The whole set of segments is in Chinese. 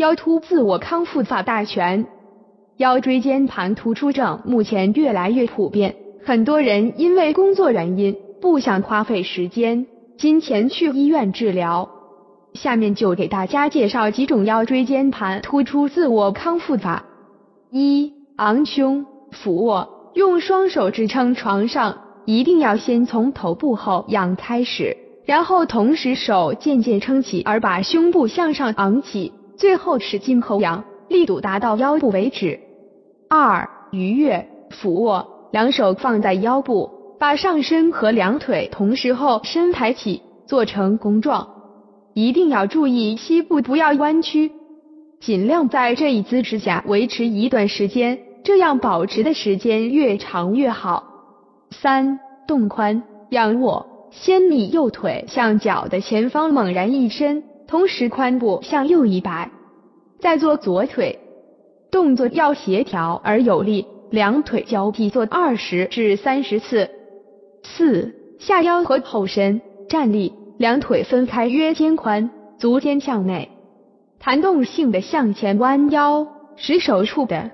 腰突自我康复法大全。腰椎间盘突出症目前越来越普遍，很多人因为工作原因不想花费时间、金钱去医院治疗。下面就给大家介绍几种腰椎间盘突出自我康复法。一、昂胸俯卧，用双手支撑床上，一定要先从头部后仰开始，然后同时手渐渐撑起，而把胸部向上昂起，最后使劲后仰，力度达到腰部为止。二、鱼跃俯卧，两手放在腰部，把上身和两腿同时后身抬起，做成弓状，一定要注意膝部不要弯曲。尽量在这一姿势下维持一段时间，这样保持的时间越长越好。三、动髋仰卧，先立右腿向脚的前方猛然一伸，同时髋部向右一摆，再做左腿，动作要协调而有力，两腿交替做二十至三十次。四、下腰和后伸站立，两腿分开约肩宽，足尖向内。弹动性的向前弯腰，使手触的，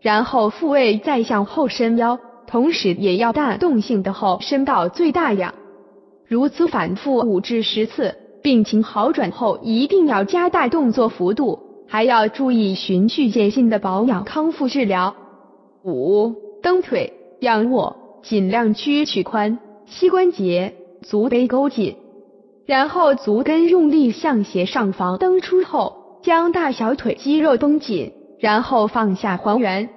然后复位再向后伸腰，同时也要弹动性的后伸到最大仰，如此反复五至十次。病情好转后，一定要加大动作幅度，还要注意循序渐进的保养康复治疗。五蹬腿仰卧，尽量屈曲髋，膝关节、足背勾紧。然后足跟用力向斜上方蹬出后，将大小腿肌肉绷紧，然后放下还原。